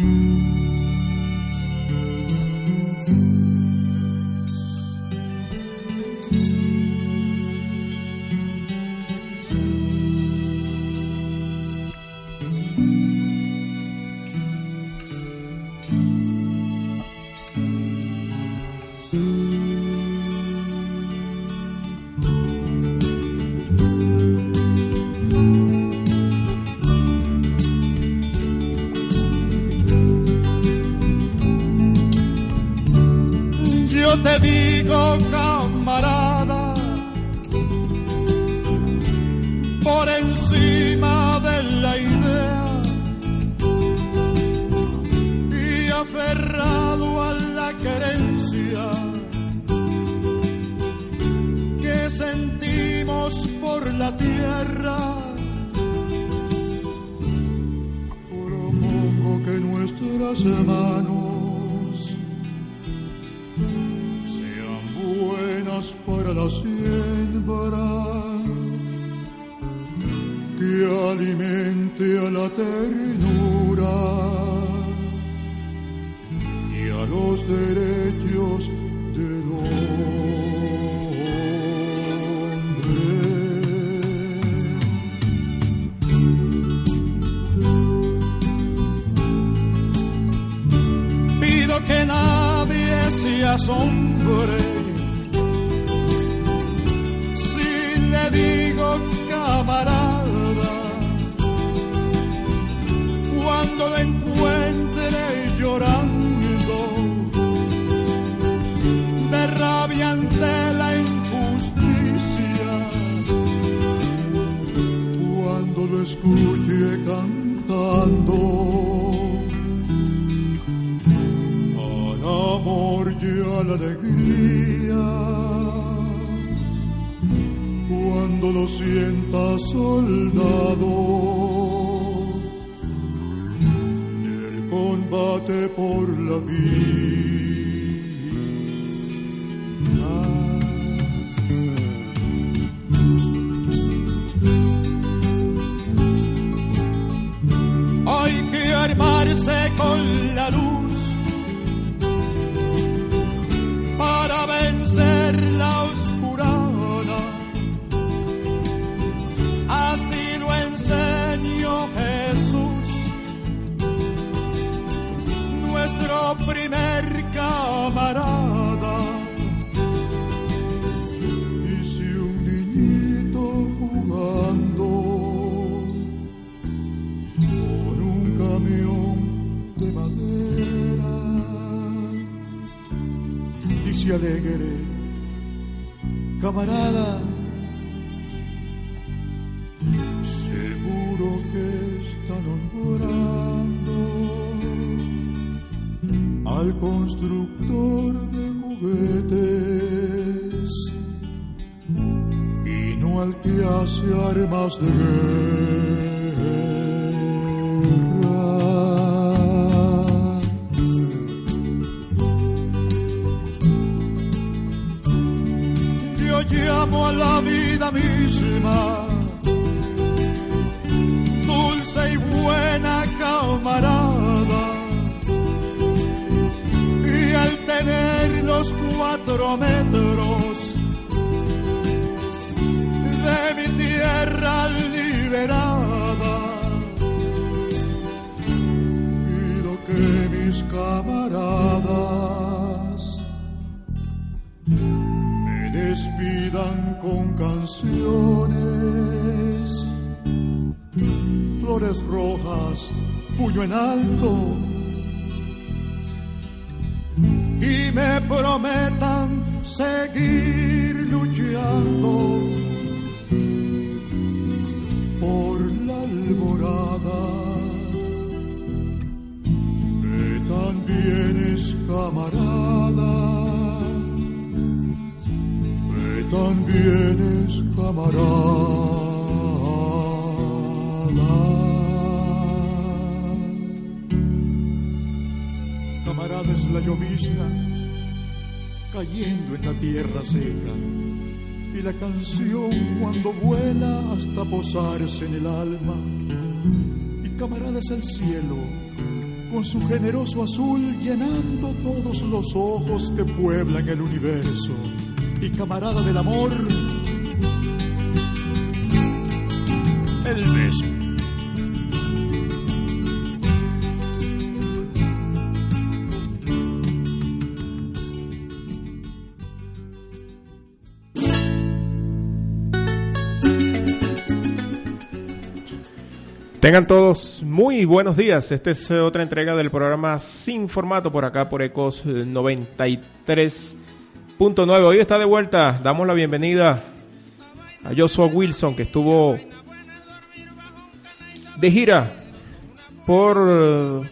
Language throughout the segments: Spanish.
Yo camarada cuando lo encuentre llorando de rabia ante la injusticia cuando lo escuche cantando al amor y a la alegría. Cuando lo sienta soldado del combate por la vida. Los cuatro metros de mi tierra liberada, pido que mis camaradas me despidan con canciones, flores rojas, puño en alto, me prometan seguir luchando por la alborada vienes, camarada. Que también es camarada. Es la llovizna cayendo en la tierra seca y la canción cuando vuela hasta posarse en el alma. Y camarada es el cielo con su generoso azul llenando todos los ojos que pueblan el universo. Y camarada del amor, el beso. Tengan todos muy buenos días. Esta es eh, otra entrega del programa Sin Formato por acá por Ecos 93.9. Hoy está de vuelta. Damos la bienvenida a Joshua Wilson que estuvo de gira por eh,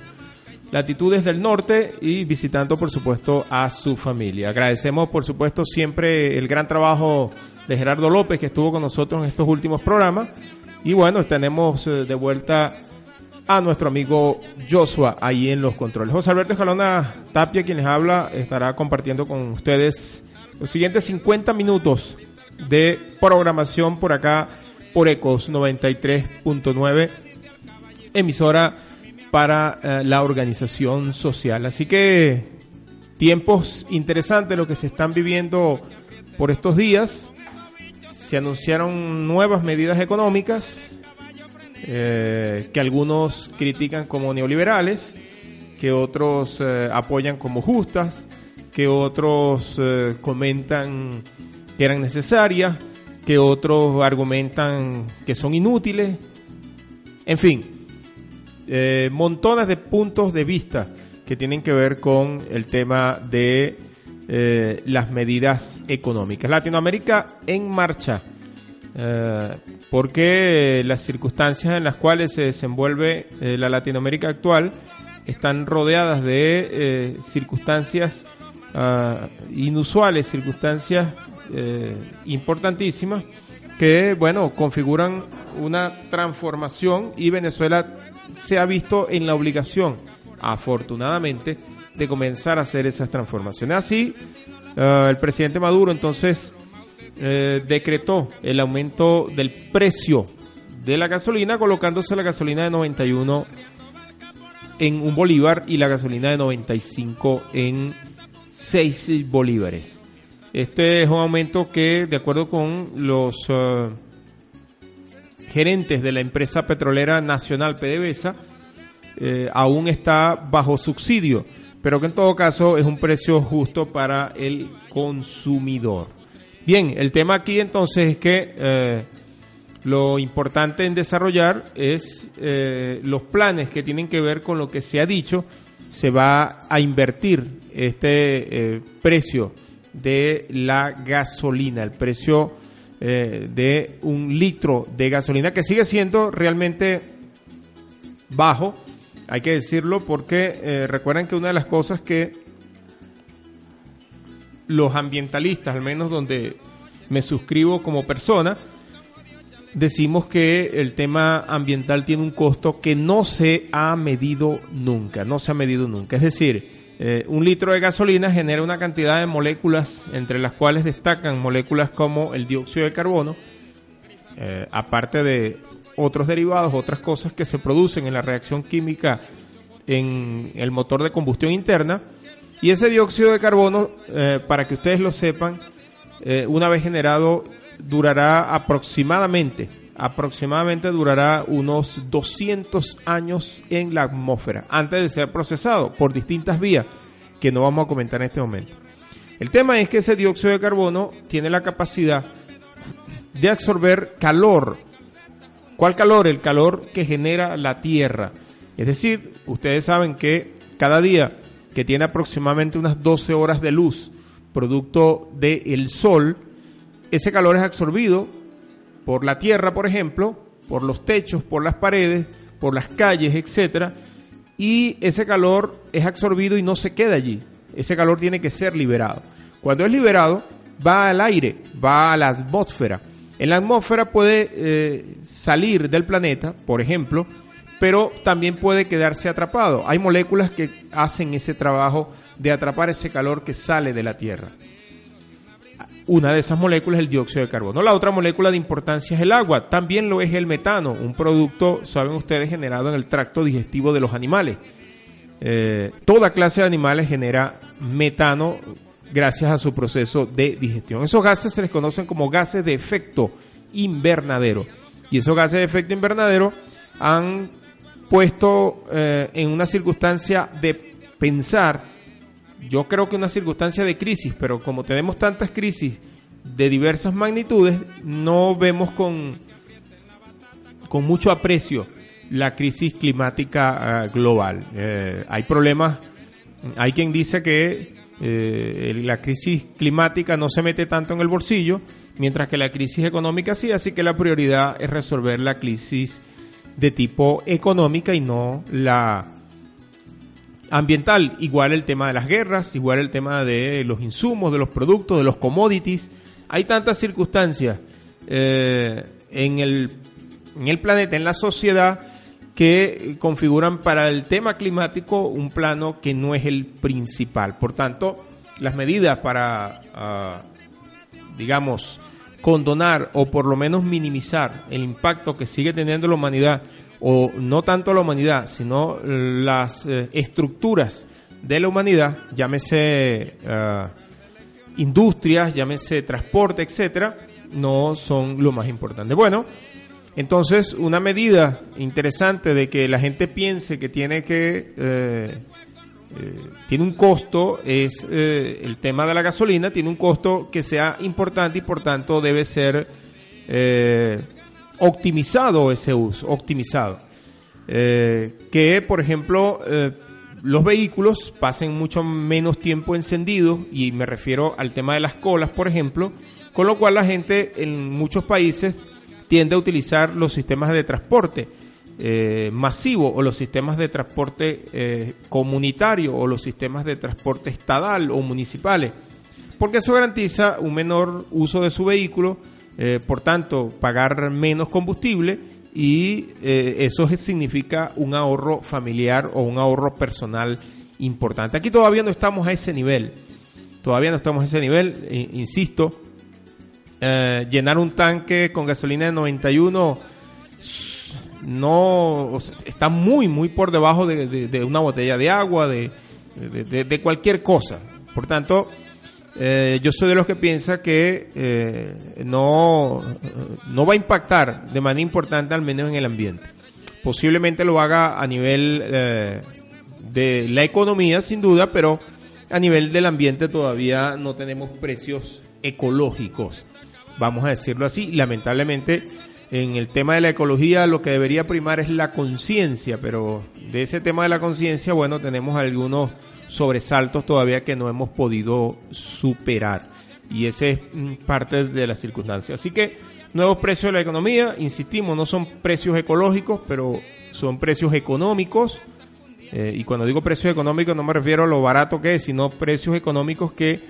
latitudes del norte y visitando por supuesto a su familia. Agradecemos por supuesto siempre el gran trabajo de Gerardo López que estuvo con nosotros en estos últimos programas y bueno, tenemos eh, de vuelta a nuestro amigo Joshua ahí en los controles. José Alberto Escalona Tapia, quien les habla, estará compartiendo con ustedes los siguientes 50 minutos de programación por acá por Ecos 93.9, emisora para eh, la organización social. Así que tiempos interesantes lo que se están viviendo por estos días se anunciaron nuevas medidas económicas eh, que algunos critican como neoliberales, que otros eh, apoyan como justas, que otros eh, comentan que eran necesarias, que otros argumentan que son inútiles. En fin, montones de puntos de vista que tienen que ver con el tema de eh, las medidas económicas. Latinoamérica en marcha, eh, porque las circunstancias en las cuales se desenvuelve eh, la Latinoamérica actual están rodeadas de circunstancias ah, inusuales, circunstancias importantísimas que, bueno, configuran una transformación y Venezuela se ha visto en la obligación, afortunadamente, de comenzar a hacer esas transformaciones. Así, eh, el presidente Maduro entonces eh, decretó el aumento del precio de la gasolina, colocándose la gasolina de 91 en un bolívar y la gasolina de 95 en 6 bolívares. Este es un aumento que, de acuerdo con los eh, gerentes de la empresa petrolera nacional PDVSA, aún está bajo subsidio pero que en todo caso es un precio justo para el consumidor. Bien, el tema aquí entonces es que eh, lo importante en desarrollar es eh, los planes que tienen que ver con lo que se ha dicho, se va a invertir este eh, precio de la gasolina, el precio de un litro de gasolina que sigue siendo realmente bajo hay que decirlo porque eh, recuerden que una de las cosas que los ambientalistas, al menos donde me suscribo como persona, decimos que el tema ambiental tiene un costo que no se ha medido nunca, no se ha medido nunca. Es decir, eh, un litro de gasolina genera una cantidad de moléculas, entre las cuales destacan moléculas como el dióxido de carbono, eh, aparte de otros derivados, otras cosas que se producen en la reacción química en el motor de combustión interna. Y ese dióxido de carbono, eh, para que ustedes lo sepan, eh, una vez generado, durará aproximadamente, aproximadamente durará unos 200 años en la atmósfera, antes de ser procesado por distintas vías que no vamos a comentar en este momento. El tema es que ese dióxido de carbono tiene la capacidad de absorber calor ¿Cuál calor? El calor que genera la Tierra. Es decir, ustedes saben que cada día que tiene aproximadamente unas 12 horas de luz, producto del sol, ese calor es absorbido por la Tierra, por ejemplo, por los techos, por las paredes, por las calles, etcétera, y ese calor es absorbido y no se queda allí. Ese calor tiene que ser liberado. Cuando es liberado, va al aire, va a la atmósfera. En la atmósfera puede eh, salir del planeta, por ejemplo, pero también puede quedarse atrapado. Hay moléculas que hacen ese trabajo de atrapar ese calor que sale de la Tierra. Una de esas moléculas es el dióxido de carbono. La otra molécula de importancia es el agua. También lo es el metano, un producto, saben ustedes, generado en el tracto digestivo de los animales. Eh, toda clase de animales genera metano gracias a su proceso de digestión. Esos gases se les conocen como gases de efecto invernadero. Y esos gases de efecto invernadero han puesto eh, en una circunstancia de pensar, yo creo que una circunstancia de crisis, pero como tenemos tantas crisis de diversas magnitudes, no vemos con, con mucho aprecio la crisis climática eh, global. Eh, hay problemas, hay quien dice que la crisis climática no se mete tanto en el bolsillo, mientras que la crisis económica sí, así que la prioridad es resolver la crisis de tipo económica y no la ambiental. Igual el tema de las guerras, igual el tema de los insumos, de los productos, de los commodities. Hay tantas circunstancias eh, en, el, en el planeta, en la sociedad, que configuran para el tema climático un plano que no es el principal. Por tanto, las medidas para, ah, digamos, condonar o por lo menos minimizar el impacto que sigue teniendo la humanidad, o no tanto la humanidad, sino las eh, estructuras de la humanidad, llámese uh, industrias, llámese transporte, etcétera, no son lo más importante. Bueno, entonces una medida interesante de que la gente piense que tiene que eh, eh, tiene un costo, es eh, el tema de la gasolina, tiene un costo que sea importante y por tanto debe ser eh, optimizado ese uso, optimizado. que, por ejemplo, los vehículos pasen mucho menos tiempo encendidos y me refiero al tema de las colas, por ejemplo, con lo cual la gente en muchos países tiende a utilizar los sistemas de transporte eh, masivo o los sistemas de transporte eh, comunitario o los sistemas de transporte estadal o municipales, porque eso garantiza un menor uso de su vehículo, eh, por tanto pagar menos combustible y eso significa un ahorro familiar o un ahorro personal importante. Aquí todavía no estamos a ese nivel, todavía no estamos a ese nivel, insisto, llenar un tanque con gasolina de 91 no está muy, muy por debajo de, una botella de agua, de, cualquier cosa. Por tanto, eh, yo soy de los que piensa que eh, no, no va a impactar de manera importante, al menos en el ambiente. Posiblemente lo haga a nivel eh, de la economía, sin duda, pero a nivel del ambiente todavía no tenemos precios ecológicos, vamos a decirlo así. Lamentablemente, en el tema de la ecología lo que debería primar es la conciencia, pero de ese tema de la conciencia, bueno, tenemos algunos sobresaltos todavía que no hemos podido superar. Y ese es mm, parte de la circunstancia. Así que nuevos precios de la economía, insistimos, no son precios ecológicos, pero son precios económicos. Eh, y cuando digo precios económicos no me refiero a lo barato que es, sino precios económicos que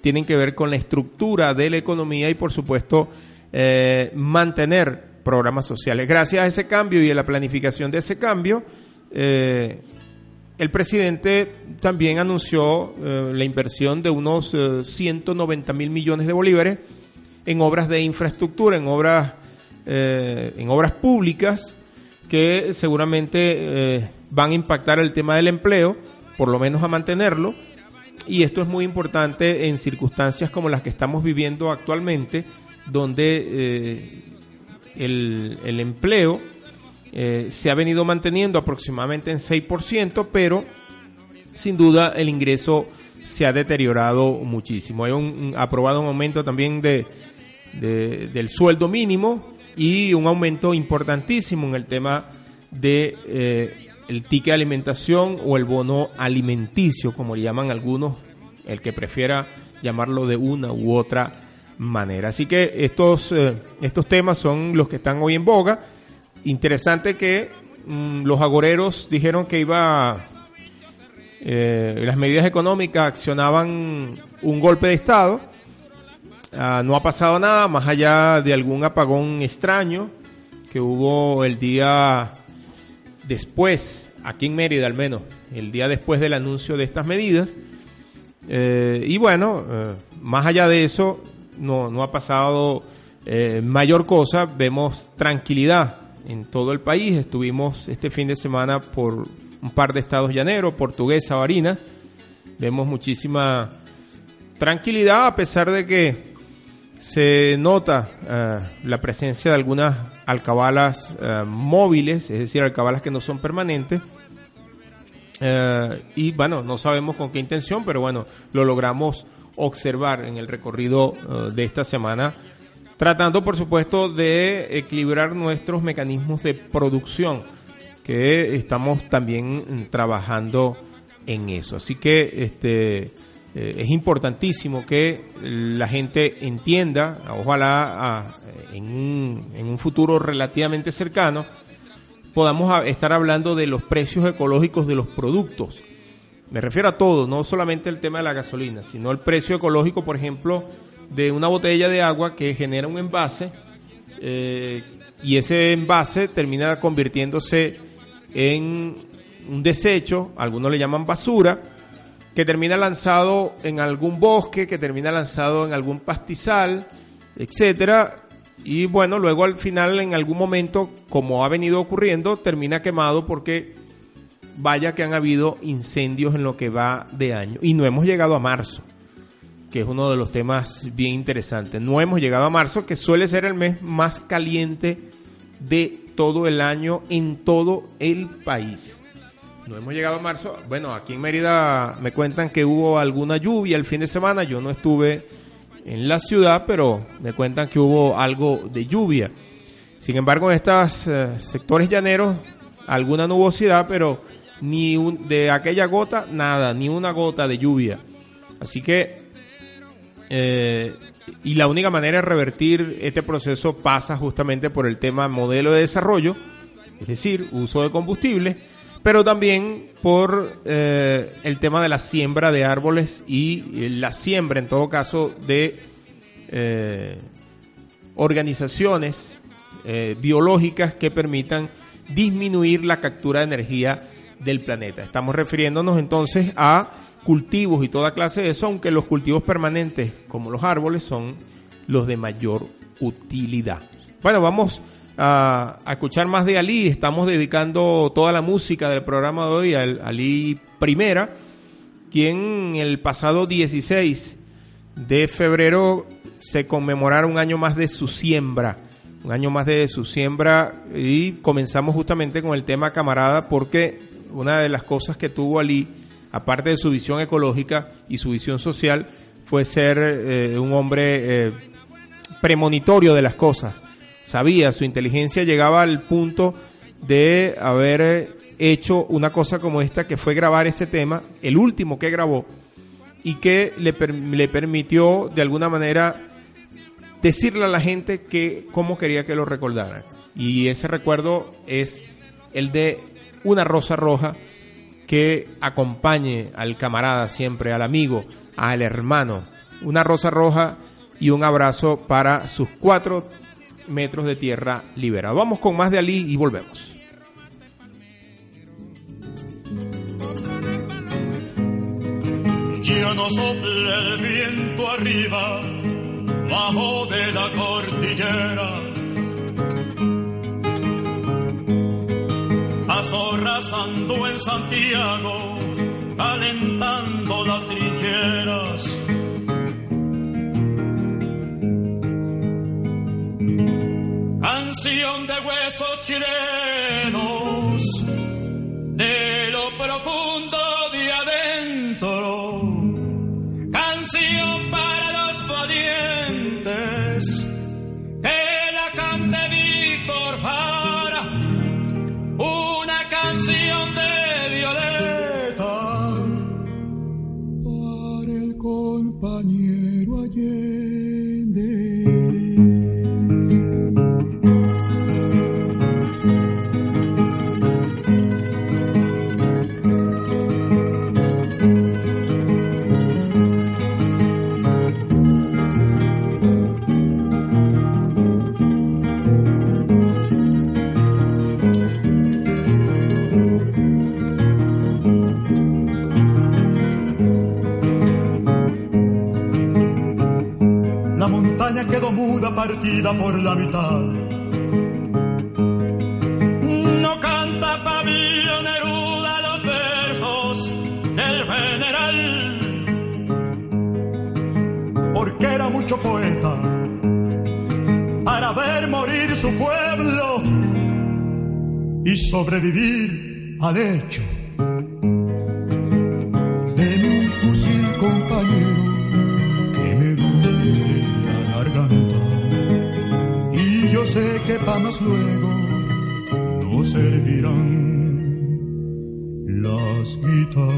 tienen que ver con la estructura de la economía y por supuesto eh, mantener programas sociales. Gracias a ese cambio y a la planificación de ese cambio, eh, el presidente también anunció eh, la inversión de unos 190 mil millones de bolívares en obras de infraestructura, en obras, en obras públicas que seguramente van a impactar el tema del empleo, por lo menos a mantenerlo. Y esto es muy importante en circunstancias como las que estamos viviendo actualmente, donde eh, el, empleo eh, se ha venido manteniendo aproximadamente en 6%, pero sin duda el ingreso se ha deteriorado muchísimo. Hay un, aprobado un aumento también de, del sueldo mínimo y un aumento importantísimo en el tema de eh, el ticket de alimentación o el bono alimenticio, como le llaman algunos, el que prefiera llamarlo de una u otra manera. Así que estos, eh, estos temas son los que están hoy en boga. Interesante que mm, los agoreros dijeron que iba, eh, las medidas económicas accionaban un golpe de Estado. Ah, no ha pasado nada más allá de algún apagón extraño que hubo el día después, aquí en Mérida al menos, el día después del anuncio de estas medidas. Eh, y bueno, eh, más allá de eso, no, no ha pasado eh, mayor cosa. Vemos tranquilidad en todo el país. Estuvimos este fin de semana por un par de estados llaneros, Portuguesa, Barinas. Vemos muchísima tranquilidad a pesar de que se nota la presencia de algunas alcabalas móviles, es decir, alcabalas que no son permanentes eh, y bueno, no sabemos con qué intención, pero bueno, lo logramos observar en el recorrido eh, de esta semana, tratando por supuesto de equilibrar nuestros mecanismos de producción, que estamos también trabajando en eso. Así que este eh, es importantísimo que la gente entienda, ojalá ah, en un futuro relativamente cercano, podamos estar hablando de los precios ecológicos de los productos. Me refiero a todo, no solamente el tema de la gasolina, sino el precio ecológico, por ejemplo, de una botella de agua que genera un envase eh, y ese envase termina convirtiéndose en un desecho, algunos le llaman basura, que termina lanzado en algún bosque, que termina lanzado en algún pastizal, etcétera, y bueno, luego al final, en algún momento, como ha venido ocurriendo, termina quemado porque vaya que han habido incendios en lo que va de año. Y no hemos llegado a marzo, que es uno de los temas bien interesantes. No hemos llegado a marzo, que suele ser el mes más caliente de todo el año en todo el país. No hemos llegado a marzo. Bueno, aquí en Mérida me cuentan que hubo alguna lluvia el fin de semana. Yo no estuve en la ciudad, pero me cuentan que hubo algo de lluvia. Sin embargo, en estos eh, sectores llaneros, alguna nubosidad, pero ni de aquella gota, nada, ni una gota de lluvia. Así que, eh, y la única manera de revertir este proceso pasa justamente por el tema modelo de desarrollo, es decir, uso de combustible pero también por eh, el tema de la siembra de árboles y la siembra, en todo caso, de eh, organizaciones eh, biológicas que permitan disminuir la captura de energía del planeta. Estamos refiriéndonos entonces a cultivos y toda clase de eso, aunque los cultivos permanentes, como los árboles, son los de mayor utilidad. Bueno, vamos a, escuchar más de Ali. Estamos dedicando toda la música del programa de hoy a Ali Primera, quien el pasado 16 de febrero se conmemorara un año más de su siembra. Un año más de su siembra y comenzamos justamente con el tema camarada porque una de las cosas que tuvo Ali, aparte de su visión ecológica y su visión social, fue ser eh, un hombre eh, premonitorio de las cosas sabía, su inteligencia llegaba al punto de haber hecho una cosa como esta, que fue grabar ese tema, el último que grabó, y que le, le permitió de alguna manera decirle a la gente que cómo quería que lo recordaran. Y ese recuerdo es el de una rosa roja que acompañe al camarada siempre, al amigo, al hermano. Una rosa roja y un abrazo para sus cuatro metros de tierra liberada. Vamos con más de Ali y volvemos. Ya no sopla el viento arriba, bajo de la cordillera. Azorrazando en Santiago, calentando las trincheras Today. Quedó muda, partida por la mitad. No canta Pablo Neruda los versos del general. Porque era mucho poeta para ver morir su pueblo y sobrevivir al hecho. Yo sé que para más luego no servirán las guitarras.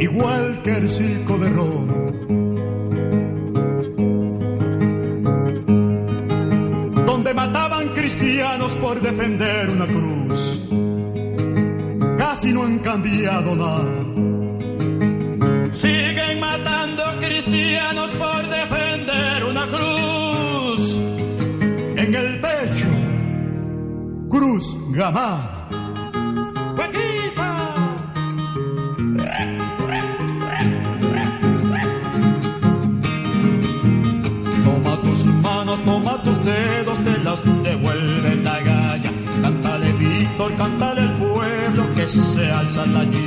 Igual que el circo de Roma donde mataban cristianos por defender una cruz. Casi no han cambiado nada. Matando cristianos por defender una cruz. En el pecho, cruz gamá. Toma tus manos, toma tus dedos, te las devuelve la galla. Cántale Víctor, cántale al pueblo que se alza la llamará.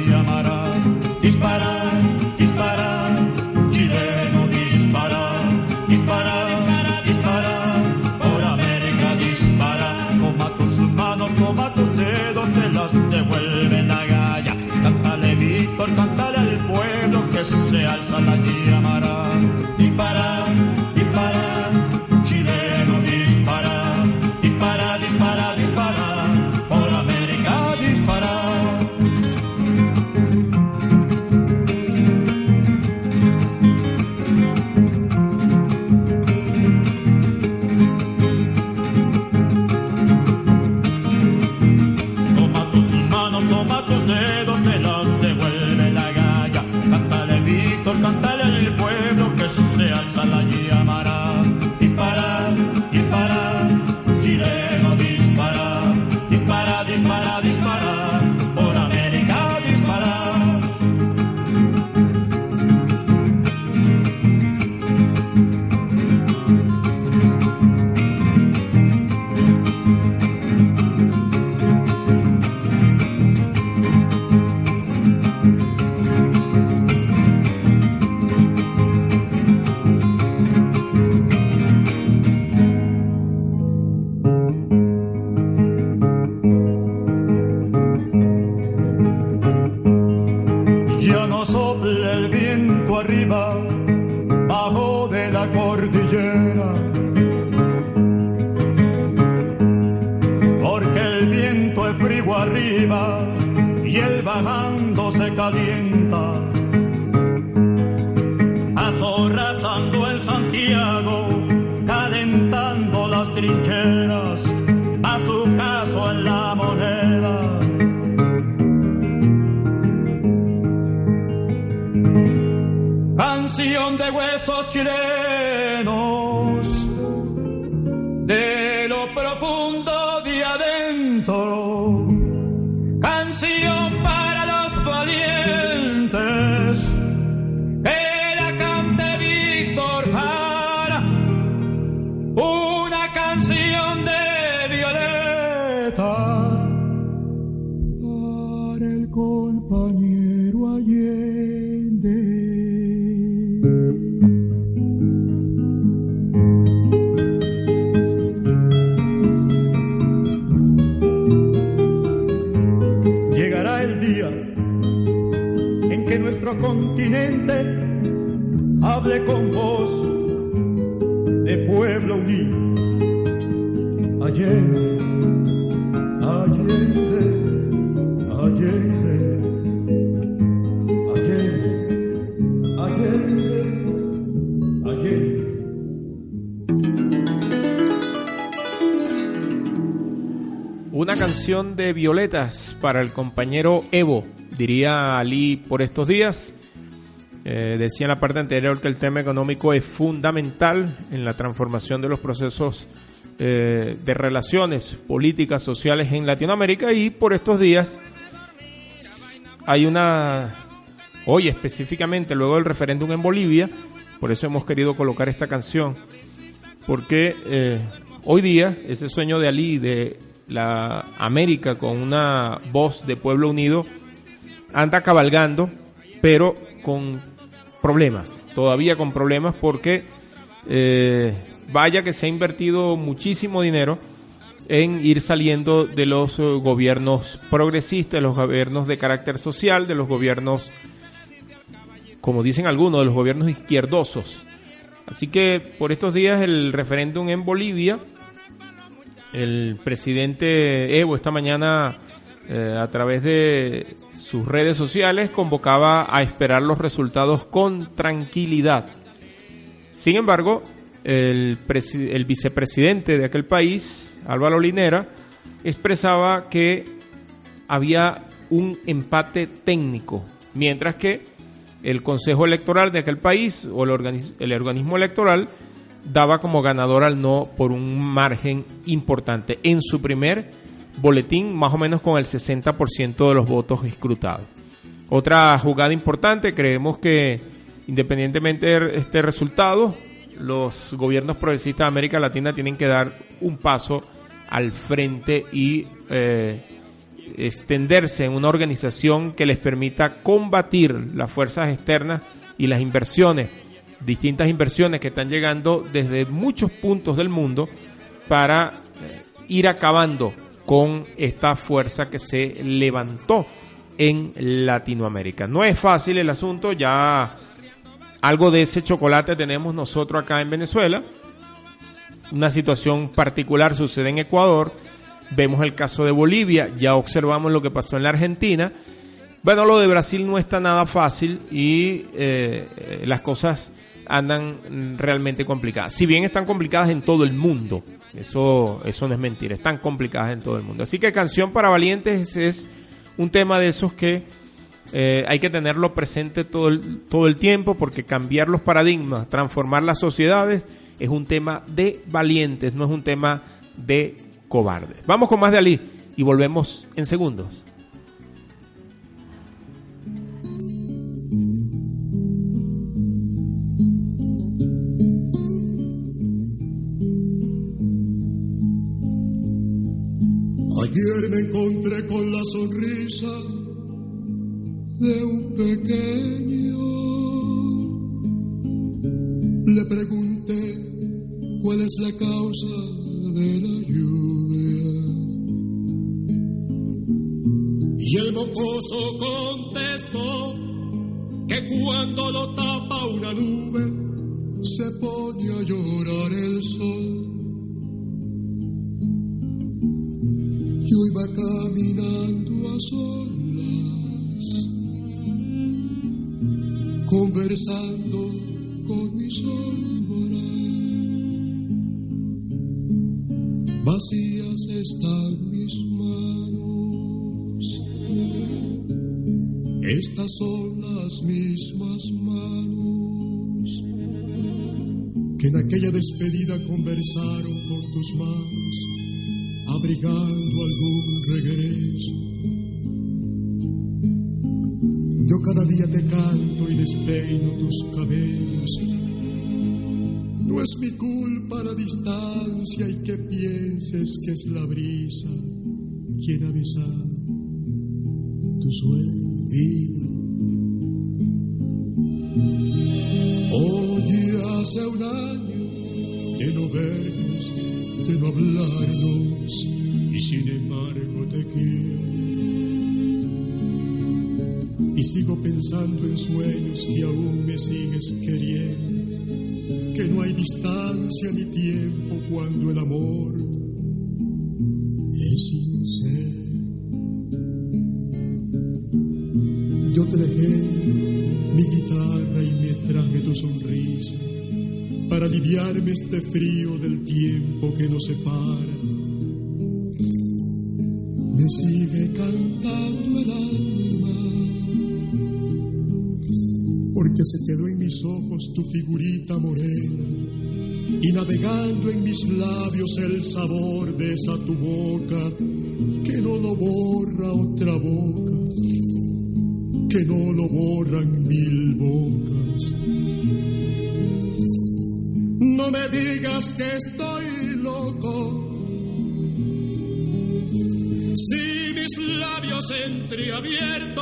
Para el compañero Evo, diría Ali por estos días. Eh, decía en la parte anterior que el tema económico es fundamental en la transformación de los procesos eh, de relaciones políticas, sociales en Latinoamérica y por estos días hay una, hoy específicamente, luego del referéndum en Bolivia, por eso hemos querido colocar esta canción, porque eh, hoy día ese sueño de Ali de la América con una voz de pueblo unido anda cabalgando, pero con problemas, todavía con problemas porque eh, vaya que se ha invertido muchísimo dinero en ir saliendo de los eh, gobiernos progresistas, de los gobiernos de carácter social, de los gobiernos, como dicen algunos, de los gobiernos izquierdosos. Así que por estos días el referéndum en Bolivia, el presidente Evo esta mañana eh, a través de sus redes sociales convocaba a esperar los resultados con tranquilidad. Sin embargo, el, el vicepresidente de aquel país, Álvaro Linera, expresaba que había un empate técnico, mientras que el Consejo Electoral de aquel país o el, organismo, electoral daba como ganador al no por un margen importante en su primer boletín, más o menos con el 60% de los votos escrutados. Otra jugada importante, creemos que independientemente de este resultado, los gobiernos progresistas de América Latina tienen que dar un paso al frente y eh, extenderse en una organización que les permita combatir las fuerzas externas y las inversiones, distintas inversiones que están llegando desde muchos puntos del mundo para eh, ir acabando con esta fuerza que se levantó en Latinoamérica. No es fácil el asunto, ya algo de ese chocolate tenemos nosotros acá en Venezuela, una situación particular sucede en Ecuador, vemos el caso de Bolivia, ya observamos lo que pasó en la Argentina. Bueno, lo de Brasil no está nada fácil y eh, las cosas andan realmente complicadas. Si bien están complicadas en todo el mundo, eso, eso no es mentira, están complicadas en todo el mundo. Así que Canción para Valientes es un tema de esos que eh, hay que tenerlo presente todo el, todo el tiempo porque cambiar los paradigmas, transformar las sociedades, es un tema de valientes, no es un tema de cobardes. Vamos con más de Ali y volvemos en segundos. Ayer me encontré con la sonrisa de un pequeño. Le pregunté cuál es la causa de la lluvia. Y el mocoso contestó que cuando lo tapa una nube se pone a llorar el sol. Caminando a solas, conversando con mi sombra. vacías están mis manos. Estas son las mismas manos que en aquella despedida conversaron con tus manos, abrigando algún regreso. Yo cada día te canto y despeino tus cabellos no es mi culpa la distancia y que pienses que es la brisa quien ha besado tu sueño. Hoy hace un año de no vernos, de no hablarnos, y sin embargo te quiero. Y sigo pensando en sueños que aún me sigues queriendo que no hay distancia ni tiempo cuando el amor es sincero. Yo te dejé mi guitarra y me traje tu sonrisa para aliviarme este frío del tiempo que nos separa. Sigue cantando el alma porque se quedó en mis ojos tu figurita morena y navegando en mis labios el sabor de esa tu boca que no lo borra otra boca. que no lo borran mil bocas. No me digas que estoy Labios entreabiertos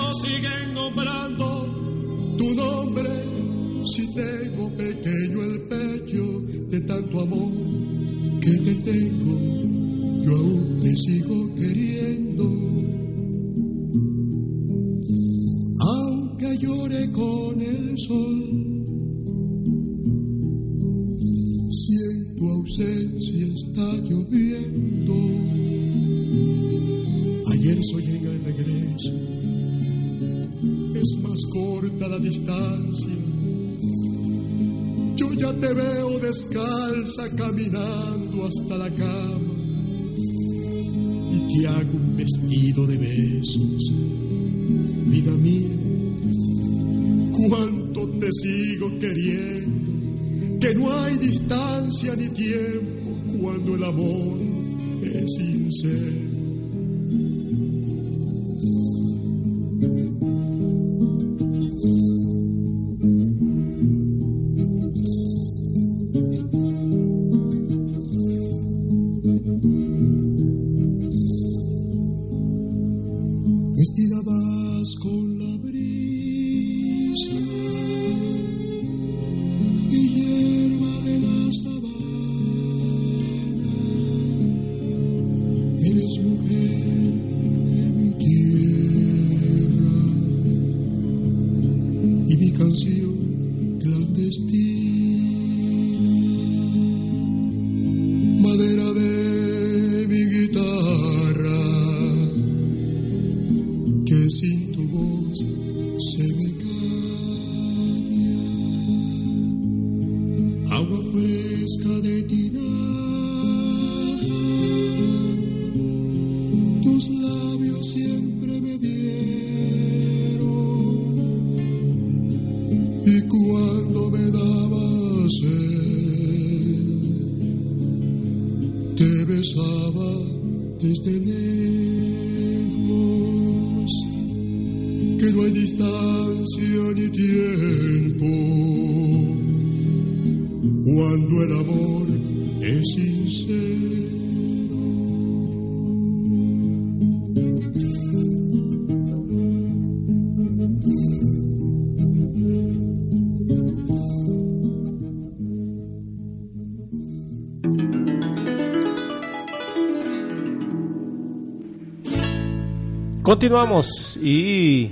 Continuamos y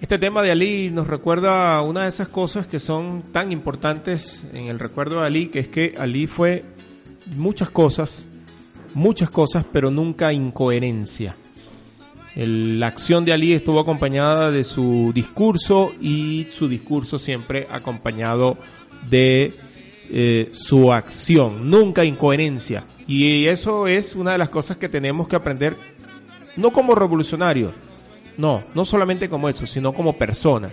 este tema de Ali nos recuerda una de esas cosas que son tan importantes en el recuerdo de Ali, que es que Ali fue muchas cosas, muchas cosas, pero nunca incoherencia. La acción de Ali estuvo acompañada de su discurso y su discurso siempre acompañado de eh, su acción, nunca incoherencia. Y eso es una de las cosas que tenemos que aprender, no como revolucionario, no, no solamente como eso, sino como persona.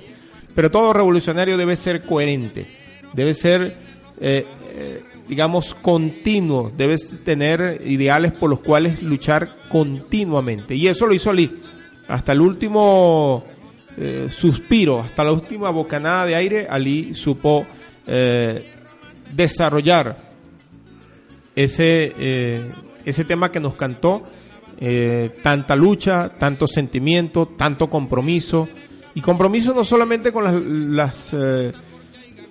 Pero todo revolucionario debe ser coherente, debe ser, eh, eh, digamos, continuo, debe tener ideales por los cuales luchar continuamente. Y eso lo hizo Ali, hasta el último eh, suspiro, hasta la última bocanada de aire, Ali supo desarrollar ese, ese tema que nos cantó, eh, tanta lucha, tanto sentimiento, tanto compromiso, y compromiso no solamente con las, las, eh,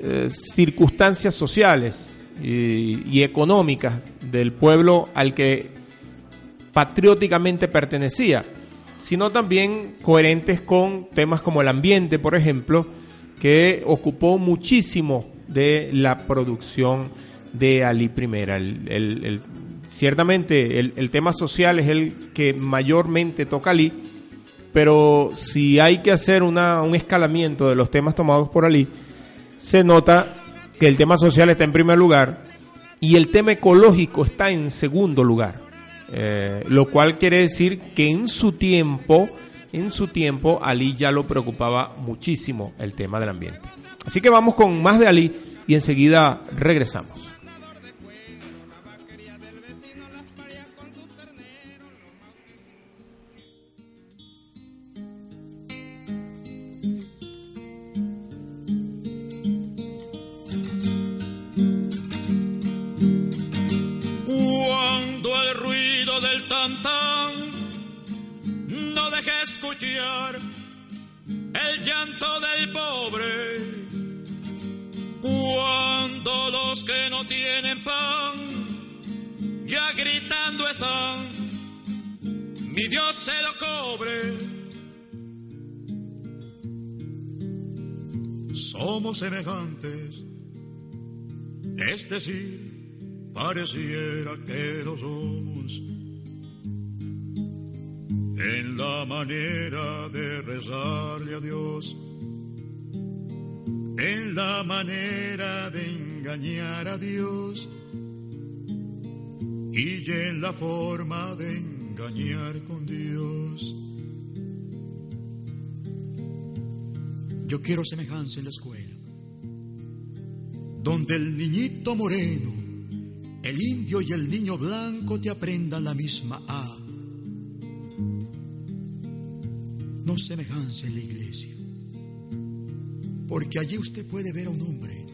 eh, circunstancias sociales y, económicas del pueblo al que patrióticamente pertenecía, sino también coherentes con temas como el ambiente, por ejemplo, que ocupó muchísimo de la producción de Ali I. El- ciertamente el, tema social es el que mayormente toca Ali, pero si hay que hacer un escalamiento de los temas tomados por Ali, se nota que el tema social está en primer lugar y el tema ecológico está en segundo lugar. Eh, lo cual quiere decir que en su tiempo, en su tiempo, Ali ya lo preocupaba muchísimo el tema del ambiente. Así que vamos con más de Ali y enseguida regresamos. Tantán, no deje escuchar el llanto del pobre. Cuando los que no tienen pan ya gritando están, mi Dios se lo cobre. Somos semejantes, es decir, pareciera que lo somos en la manera de rezarle a Dios, en la manera de engañar a Dios y en la forma de engañar con Dios. Yo quiero semejanza en la escuela, donde el niñito moreno, el indio y el niño blanco te aprendan la misma A. No semejanza en la iglesia, porque allí usted puede ver a un hombre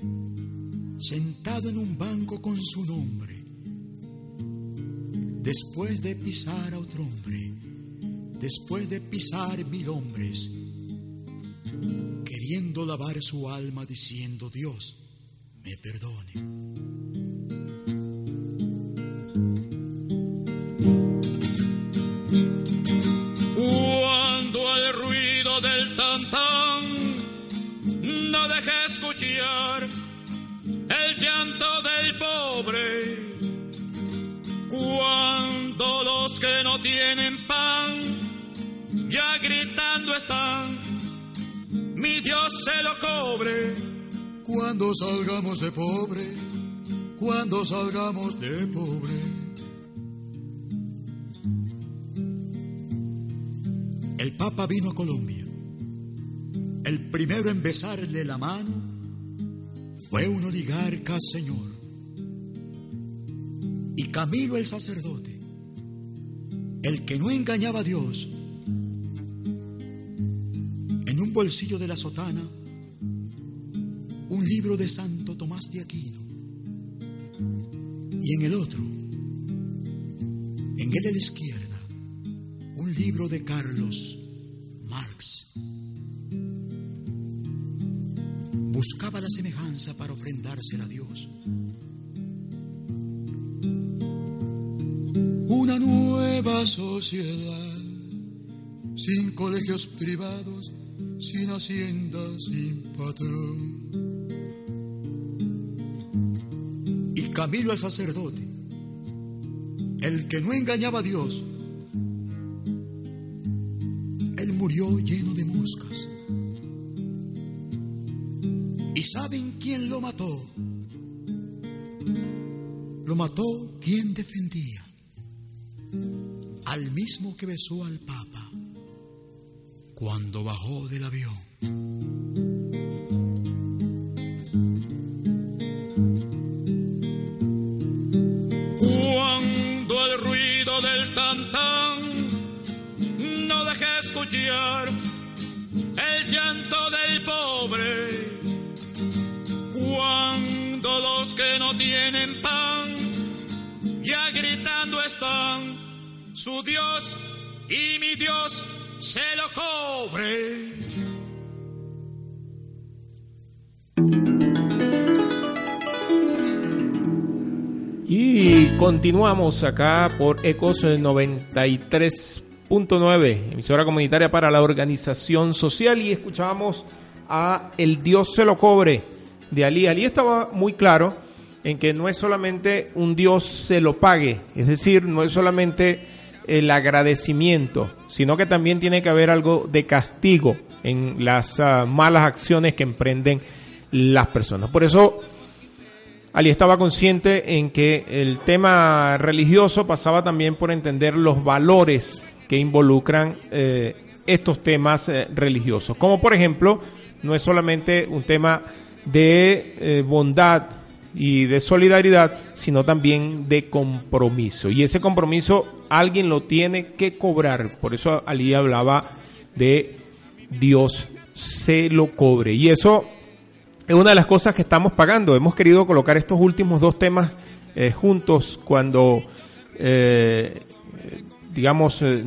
sentado en un banco con su nombre, después de pisar a otro hombre, después de pisar mil hombres, queriendo lavar su alma diciendo, Dios, me perdone. Tienen pan ya gritando están, mi Dios se lo cobre. Cuando salgamos de pobre, cuando salgamos de pobre. El Papa vino a Colombia. El primero en besarle la mano fue un oligarca señor. Y Camilo el sacerdote, el que no engañaba a Dios, en un bolsillo de la sotana, un libro de Santo Tomás de Aquino. Y en el otro, en el de la izquierda, un libro de Carlos Marx. Buscaba la semejanza para ofrendársela a Dios. Sociedad, sin colegios privados, sin haciendas, sin patrón. Y Camilo el sacerdote, el que no engañaba a Dios, él murió lleno de besó al Papa cuando bajó del avión. Cuando el ruido del tantán no deje escuchar el llanto del pobre. Cuando los que no tienen pan ya gritando están, su Dios y mi Dios se lo cobre. Y continuamos acá por Ecos 93.9, emisora comunitaria para la organización social y escuchábamos a El Dios se lo cobre de Ali. Ali estaba muy claro en que no es solamente un Dios se lo pague, es decir, no es solamente el agradecimiento, sino que también tiene que haber algo de castigo en las uh, malas acciones que emprenden las personas. Por eso Ali estaba consciente en que el tema religioso pasaba también por entender los valores que involucran eh, estos temas eh, religiosos. Como por ejemplo, no es solamente un tema de eh, bondad y de solidaridad, sino también de compromiso. Y ese compromiso alguien lo tiene que cobrar. Por eso Ali hablaba de Dios se lo cobre. Y eso es una de las cosas que estamos pagando. Hemos querido colocar estos últimos dos temas eh, juntos cuando eh, digamos, eh,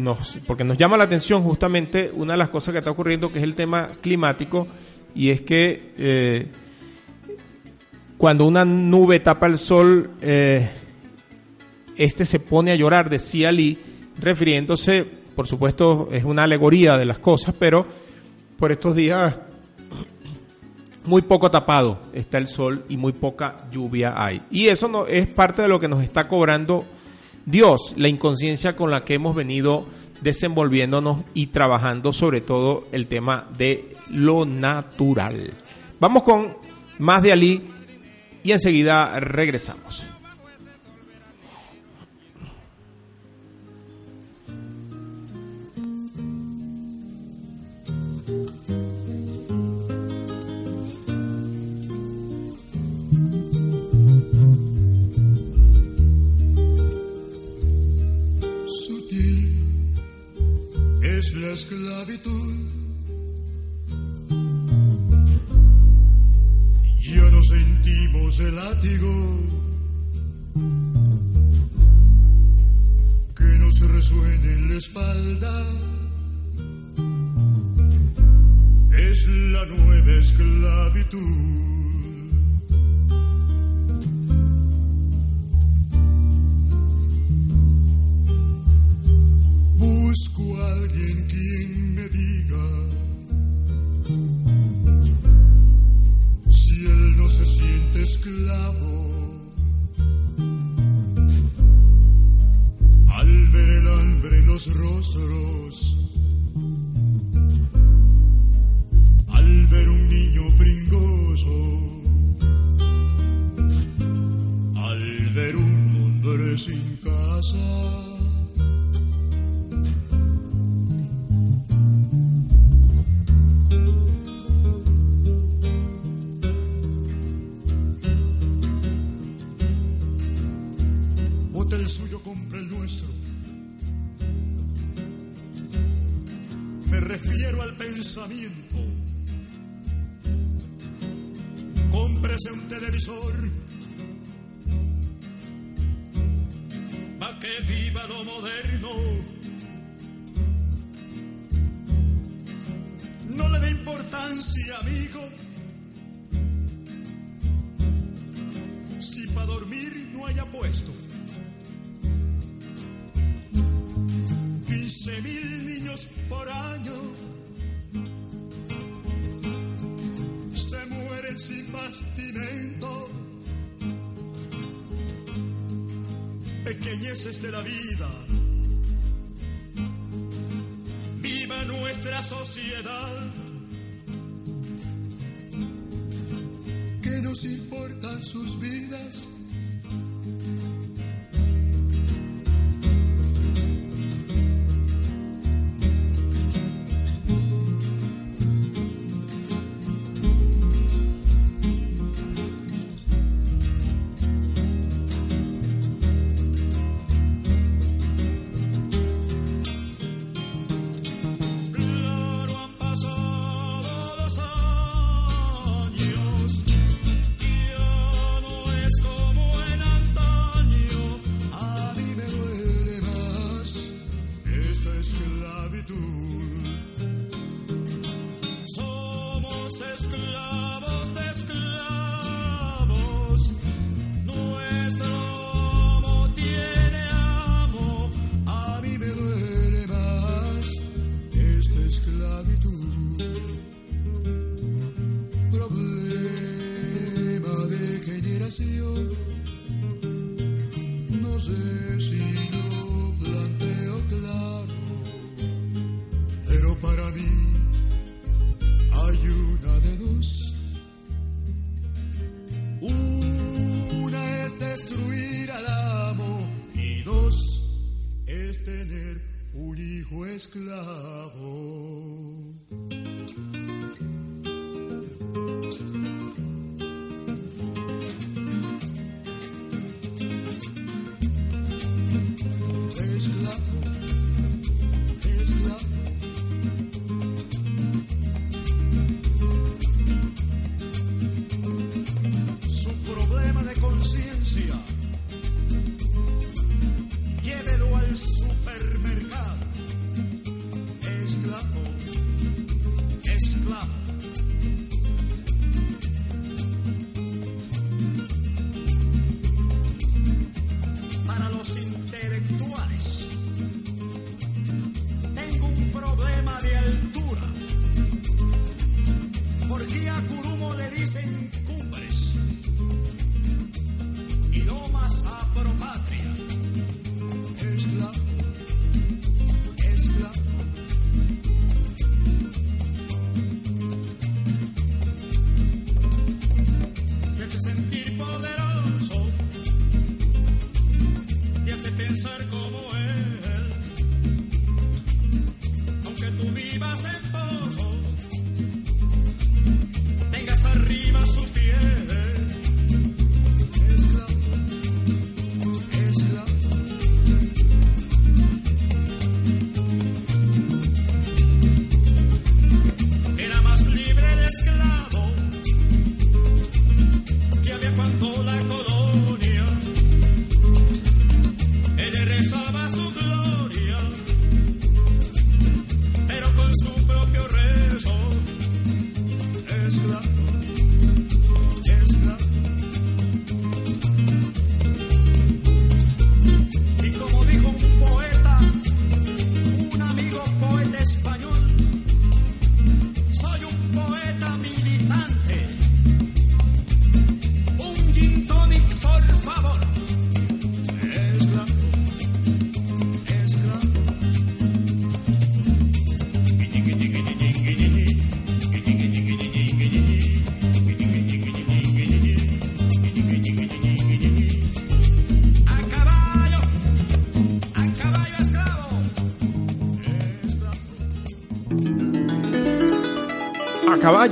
porque nos llama la atención justamente una de las cosas que está ocurriendo, que es el tema climático, y es que cuando una nube tapa el sol, eh, este se pone a llorar, decía Lee, refiriéndose, por supuesto, es una alegoría de las cosas, pero por estos días muy poco tapado está el sol y muy poca lluvia hay. Y eso no es parte de lo que nos está cobrando Dios, la inconsciencia con la que hemos venido desenvolviéndonos y trabajando sobre todo el tema de lo natural. Vamos con más de Ali y enseguida regresamos. es la esclavitud. Sentimos el látigo que nos resuene en la espalda. Es la nueva esclavitud. Busco alguien quien se siente esclavo. Al ver el hambre en los rostros, al ver un niño pringoso, al ver un hombre sin casa.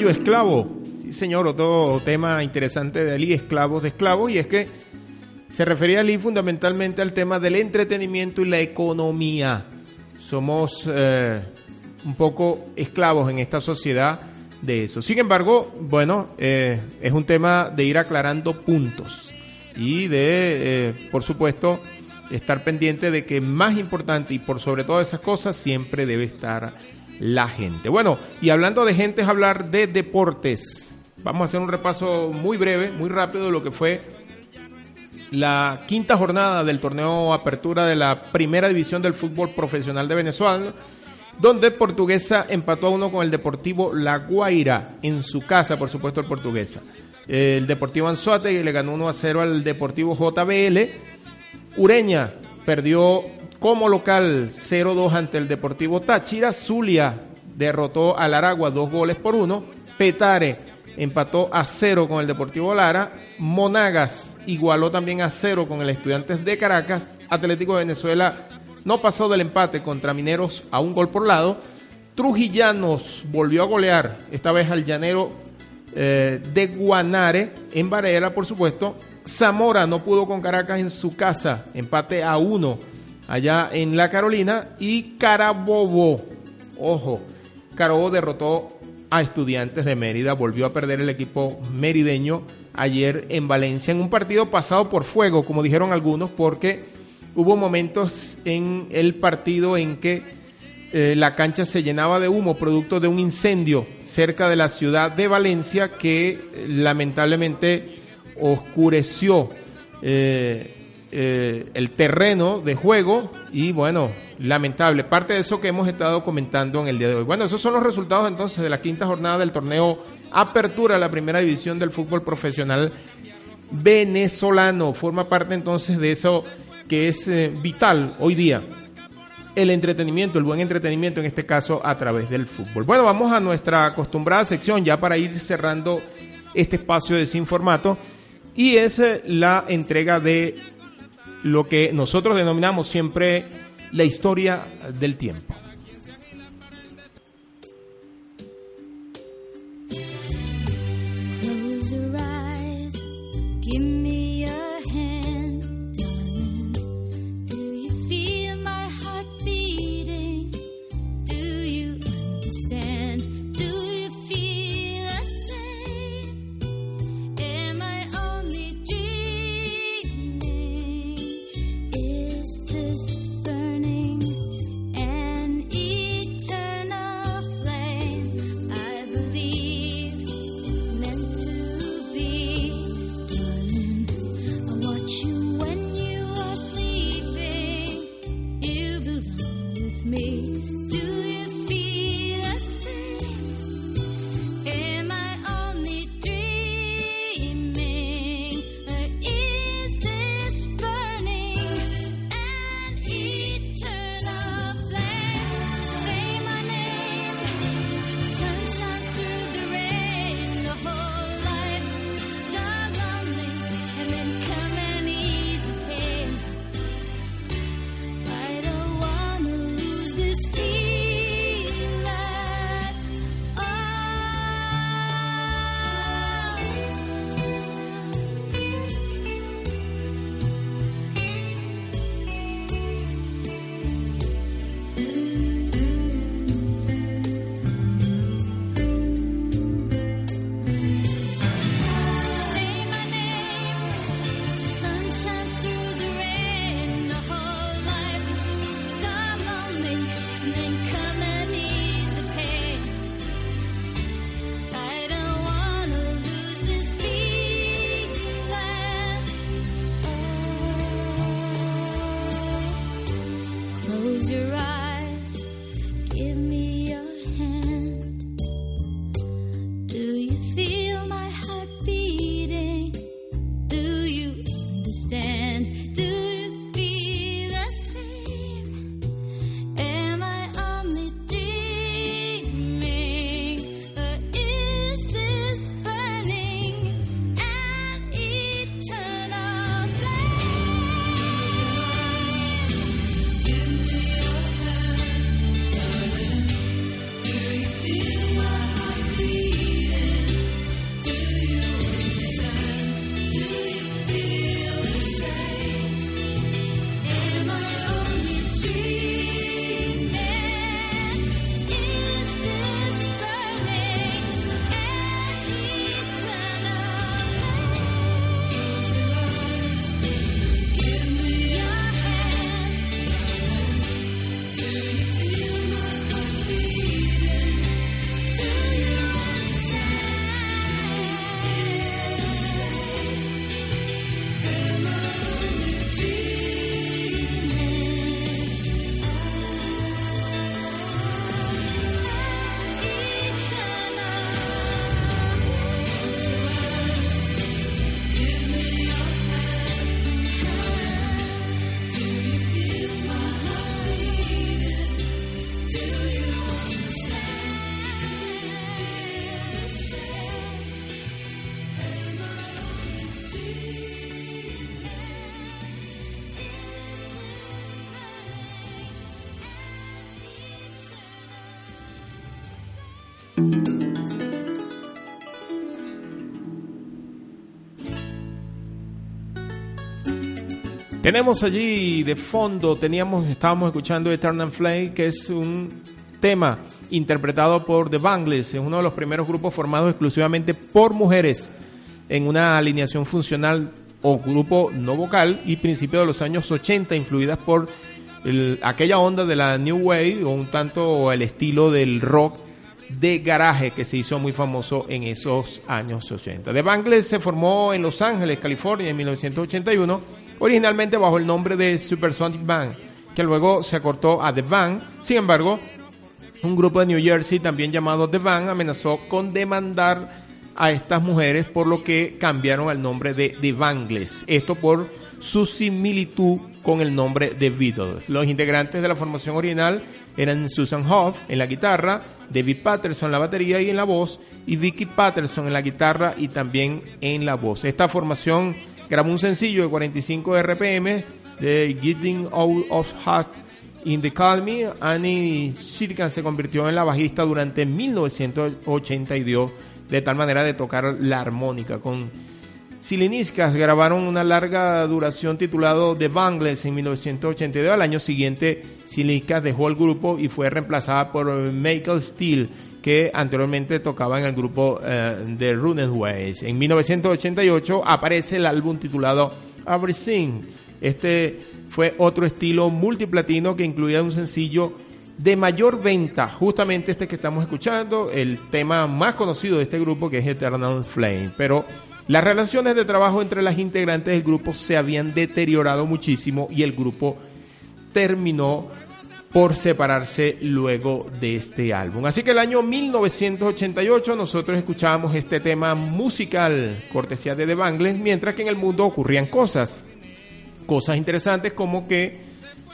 Esclavo. Sí, señor, otro tema interesante de Ali, esclavos de esclavos, y es que se refería Ali fundamentalmente al tema del entretenimiento y la economía. Somos eh, un poco esclavos en esta sociedad de eso. Sin embargo, bueno, eh, es un tema de ir aclarando puntos y de, eh, por supuesto, estar pendiente de que más importante y por sobre todas esas cosas siempre debe estar la gente. Bueno, y hablando de gente es hablar de deportes. Vamos a hacer un repaso muy breve, muy rápido de lo que fue la quinta jornada del torneo Apertura de la Primera División del Fútbol Profesional de Venezuela, donde Portuguesa empató a uno con el Deportivo La Guaira en su casa, por supuesto, el Portuguesa. El Deportivo Anzuate le ganó 1 a 0 al Deportivo JBL. Ureña perdió como local 0-2 ante el Deportivo Táchira, Zulia derrotó al Aragua dos goles por uno, Petare empató a cero con el Deportivo Lara, Monagas igualó también a cero con el Estudiantes de Caracas, Atlético de Venezuela no pasó del empate contra Mineros a un gol por lado, Trujillanos volvió a golear, esta vez al llanero eh, de Guanare, en Varela por supuesto, Zamora no pudo con Caracas en su casa, empate a uno allá en la Carolina y Carabobo, ojo, Carabobo derrotó a Estudiantes de Mérida, volvió a perder el equipo merideño ayer en Valencia en un partido pasado por fuego, como dijeron algunos, porque hubo momentos en el partido en que eh, la cancha se llenaba de humo producto de un incendio cerca de la ciudad de Valencia que eh, lamentablemente oscureció eh, eh, el terreno de juego y bueno, lamentable. Parte de eso que hemos estado comentando en el día de hoy. Bueno, esos son los resultados entonces de la quinta jornada del torneo Apertura la primera división del fútbol profesional venezolano. Forma parte entonces de eso que es eh, vital hoy día. El entretenimiento, el buen entretenimiento en este caso a través del fútbol. Bueno, vamos a nuestra acostumbrada sección ya para ir cerrando este espacio de Sin Formato y es eh, la entrega de lo que nosotros denominamos siempre la historia del tiempo. Tenemos allí de fondo, teníamos, estábamos escuchando Eternal Flame, que es un tema interpretado por The Bangles, es uno de los primeros grupos formados exclusivamente por mujeres en una alineación funcional o grupo no vocal y principio de los años 80 influidas por aquella onda de la New Wave o un tanto el estilo del rock de garaje que se hizo muy famoso en esos años 80. The Bangles se formó en Los Ángeles, California en 1981 originalmente bajo el nombre de Supersonic Band, que luego se acortó a The Band. Sin embargo, un grupo de New Jersey también llamado The Band amenazó con demandar a estas mujeres por lo que cambiaron el nombre de The Bangles. Esto por su similitud con el nombre de Beatles. Los integrantes de la formación original eran Susan Hoff en la guitarra, David Patterson en la batería y en la voz, y Vicky Patterson en la guitarra y también en la voz. Esta formación grabó un sencillo de 45 RPM de Getting Out of Heart in the Calmy. Annie Shirkan se convirtió en la bajista durante 1982 de tal manera de tocar la armónica. Con Siliniscas grabaron una larga duración titulado The Bangles en 1982. Al año siguiente, Siliniscas dejó el grupo y fue reemplazada por Michael Steele que anteriormente tocaba en el grupo eh, de Runaways. En 1988 aparece el álbum titulado Everything. Este fue otro estilo multiplatino que incluía un sencillo de mayor venta, justamente este que estamos escuchando, el tema más conocido de este grupo que es Eternal Flame. Pero las relaciones de trabajo entre las integrantes del grupo se habían deteriorado muchísimo y el grupo terminó por separarse luego de este álbum. Así que el año 1988 nosotros escuchábamos este tema musical, cortesía de The Bangles, mientras que en el mundo ocurrían cosas. Cosas interesantes como que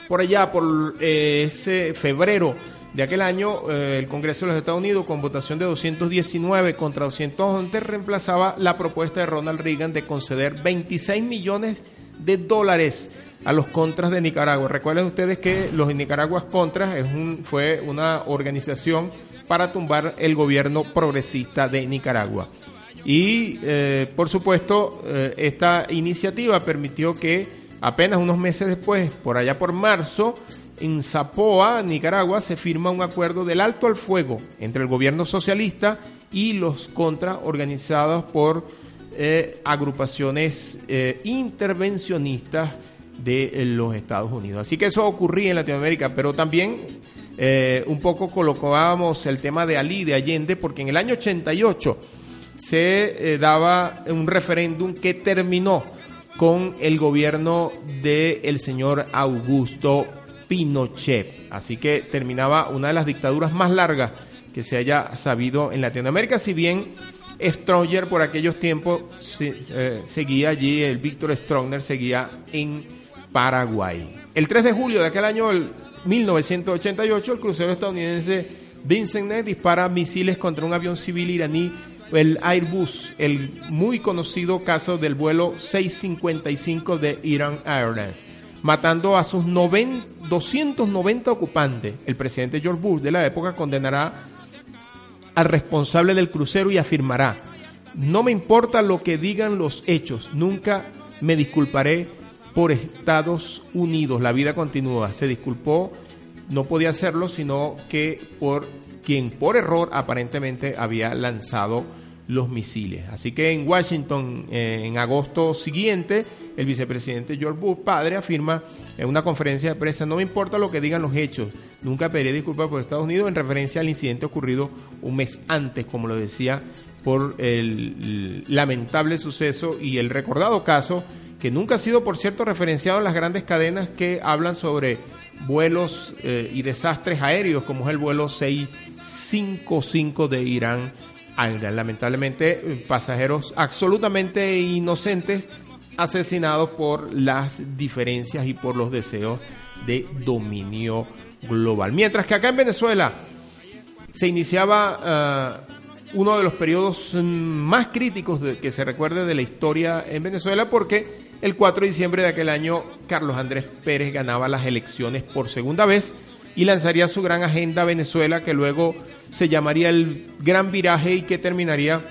por allá, por eh, ese febrero de aquel año, eh, el Congreso de los Estados Unidos, con votación de 219 contra 211, reemplazaba la propuesta de Ronald Reagan de conceder 26 millones de dólares a los contras de Nicaragua. Recuerden ustedes que los Nicaraguas Contras fue una organización para tumbar el gobierno progresista de Nicaragua. Y eh, por supuesto, eh, esta iniciativa permitió que apenas unos meses después, por allá por marzo, en Zapoa, Nicaragua, se firma un acuerdo del alto al fuego entre el gobierno socialista y los contras organizados por eh, agrupaciones intervencionistas de los Estados Unidos. Así que eso ocurría en Latinoamérica, pero también un poco colocábamos el tema de Ali, de Allende, porque en el año 88 se eh, daba un referéndum que terminó con el gobierno del el señor Augusto Pinochet. Así que terminaba una de las dictaduras más largas que se haya sabido en Latinoamérica, si bien Stronger por aquellos tiempos eh, seguía allí, el Víctor Stronger seguía en Paraguay. El 3 de julio de aquel año, el 1988, el crucero estadounidense Vincent dispara misiles contra un avión civil iraní el Airbus, el muy conocido caso del vuelo 655 de Iran Airlines, matando a sus 290 ocupantes. El presidente George Bush de la época condenará al responsable del crucero y afirmará, no me importa lo que digan los hechos, nunca me disculparé por Estados Unidos. La vida continúa. Se disculpó, no podía hacerlo, sino que por quien por error aparentemente había lanzado los misiles. Así que en Washington, eh, en agosto siguiente, el vicepresidente George Bush, padre, afirma en una conferencia de prensa, no me importa lo que digan los hechos, nunca pediré disculpas por Estados Unidos en referencia al incidente ocurrido un mes antes, como lo decía, por el lamentable suceso y el recordado caso, que nunca ha sido, por cierto, referenciado en las grandes cadenas que hablan sobre vuelos eh, y desastres aéreos, como es el vuelo 655 de Irán. Lamentablemente, pasajeros absolutamente inocentes asesinados por las diferencias y por los deseos de dominio global. Mientras que acá en Venezuela se iniciaba eh, uno de los periodos mm, más críticos que se recuerde de la historia en Venezuela porque el 4 de diciembre de aquel año, Carlos Andrés Pérez ganaba las elecciones por segunda vez y lanzaría su gran agenda Venezuela, que luego se llamaría el Gran Viraje y que terminaría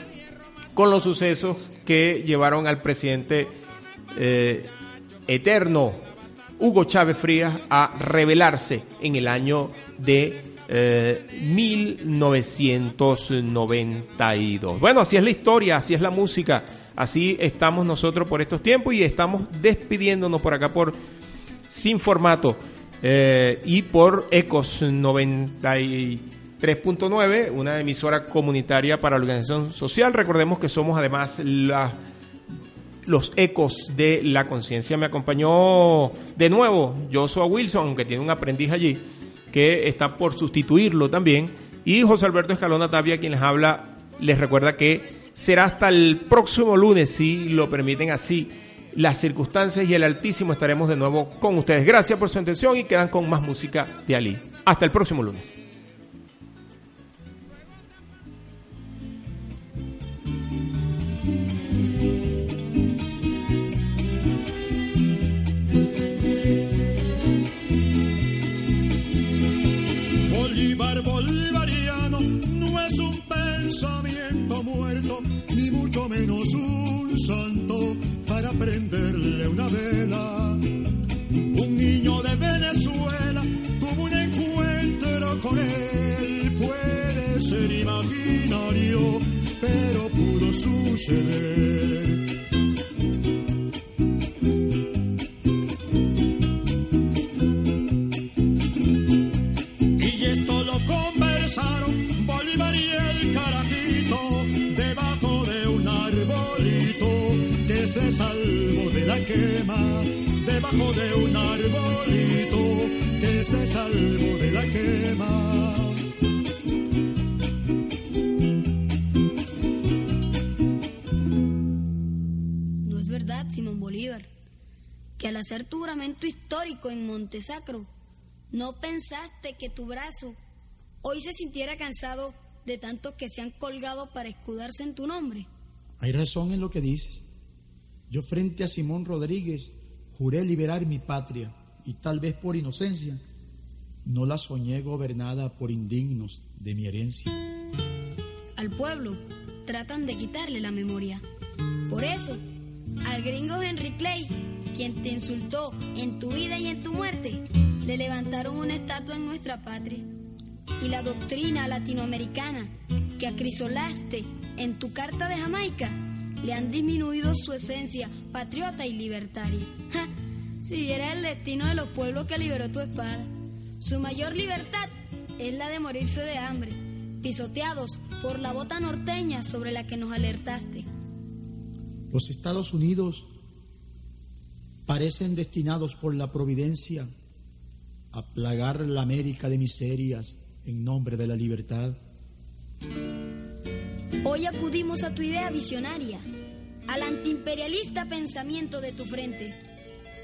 con los sucesos que llevaron al presidente eh, eterno Hugo Chávez Frías a rebelarse en el año de 1992. Eh, bueno, así es la historia, así es la música. Así estamos nosotros por estos tiempos y estamos despidiéndonos por acá por Sin Formato eh, y por Ecos 93.9, una emisora comunitaria para la organización social. Recordemos que somos además los ecos de la conciencia. Me acompañó de nuevo Joshua Wilson, aunque tiene un aprendiz allí, que está por sustituirlo también. Y José Alberto Escalona Tapia, quien les habla, les recuerda que será hasta el próximo lunes, si lo permiten así las circunstancias y el Altísimo estaremos de nuevo con ustedes. Gracias por su atención y quedan con más música de Ali. Hasta el próximo lunes. Pensamiento muerto, ni mucho menos un santo para prenderle una vela. Un niño de Venezuela tuvo un encuentro con él, puede ser imaginario, pero pudo suceder. La quema, debajo de un arbolito que se salvo de la quema. No es verdad, Simón Bolívar, que al hacer tu juramento histórico en Montesacro, no pensaste que tu brazo hoy se sintiera cansado de tantos que se han colgado para escudarse en tu nombre. Hay razón en lo que dices. Yo frente a Simón Rodríguez juré liberar mi patria y tal vez por inocencia no la soñé gobernada por indignos de mi herencia. Al pueblo tratan de quitarle la memoria. Por eso, al gringo Henry Clay, quien te insultó en tu vida y en tu muerte, le levantaron una estatua en nuestra patria. Y la doctrina latinoamericana que acrisolaste en tu carta de Jamaica le han disminuido su esencia patriota y libertaria. si viera el destino de los pueblos que liberó tu espada. Su mayor libertad es la de morirse de hambre, pisoteados por la bota norteña sobre la que nos alertaste. Los Estados Unidos parecen destinados por la providencia a plagar la América de miserias en nombre de la libertad. Hoy acudimos a tu idea visionaria, al antiimperialista pensamiento de tu frente.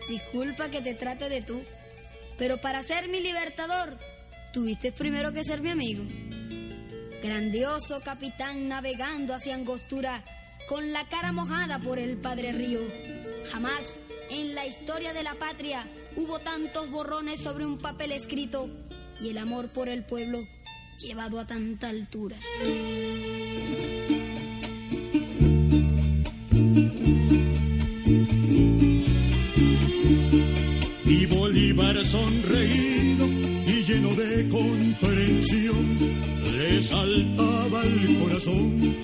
Disculpa que te trate de tú, pero para ser mi libertador, tuviste primero que ser mi amigo. Grandioso capitán navegando hacia Angostura con la cara mojada por el Padre Río. Jamás en la historia de la patria hubo tantos borrones sobre un papel escrito y el amor por el pueblo llevado a tanta altura. Y Bolívar sonreído y lleno de comprensión, le saltaba el corazón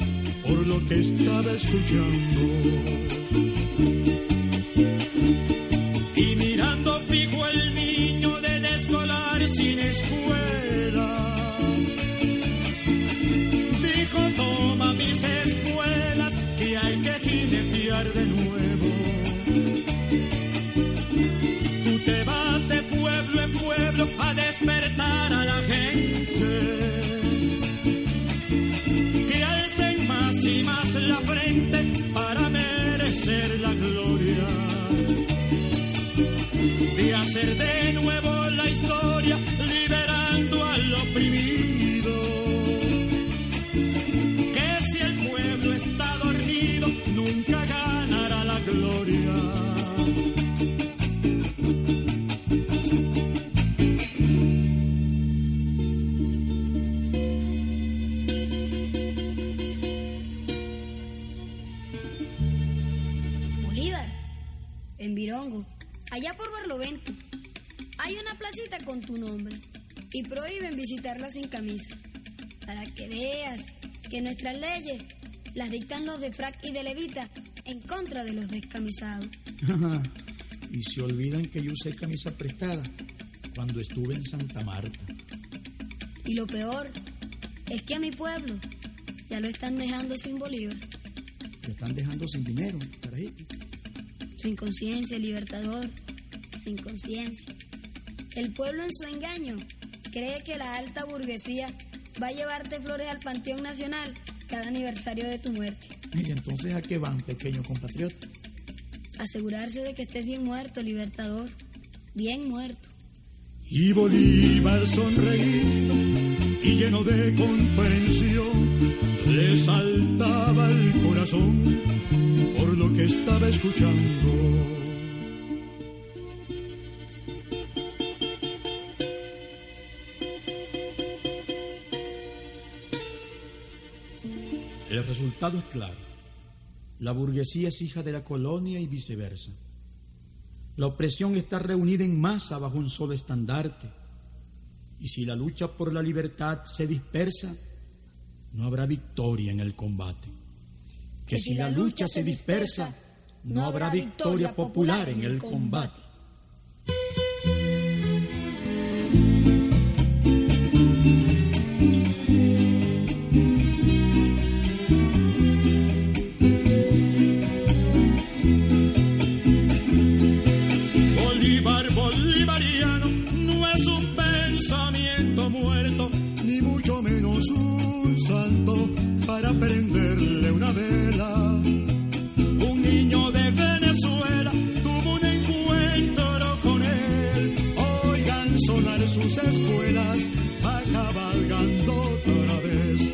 por lo que estaba escuchando. de nuevo. Sin camisa, para que veas que nuestras leyes las dictan los de frac y de levita en contra de los descamisados. y se olvidan que yo usé camisa prestada cuando estuve en Santa Marta. Y lo peor es que a mi pueblo ya lo están dejando sin Bolívar. Lo están dejando sin dinero, carajito. Sin conciencia, libertador, sin conciencia. El pueblo en su engaño cree que la alta burguesía va a llevarte flores al Panteón Nacional cada aniversario de tu muerte. ¿Y entonces a qué van, pequeño compatriota? Asegurarse de que estés bien muerto, libertador. Bien muerto. Y Bolívar sonreído y lleno de comprensión, le saltaba el corazón por lo que estaba escuchando. El resultado es claro. La burguesía es hija de la colonia y viceversa. La opresión está reunida en masa bajo un solo estandarte. Y si la lucha por la libertad se dispersa, no habrá victoria en el combate. Que, si la lucha se dispersa, no habrá victoria popular en el combate. Espuelas va cabalgando otra vez.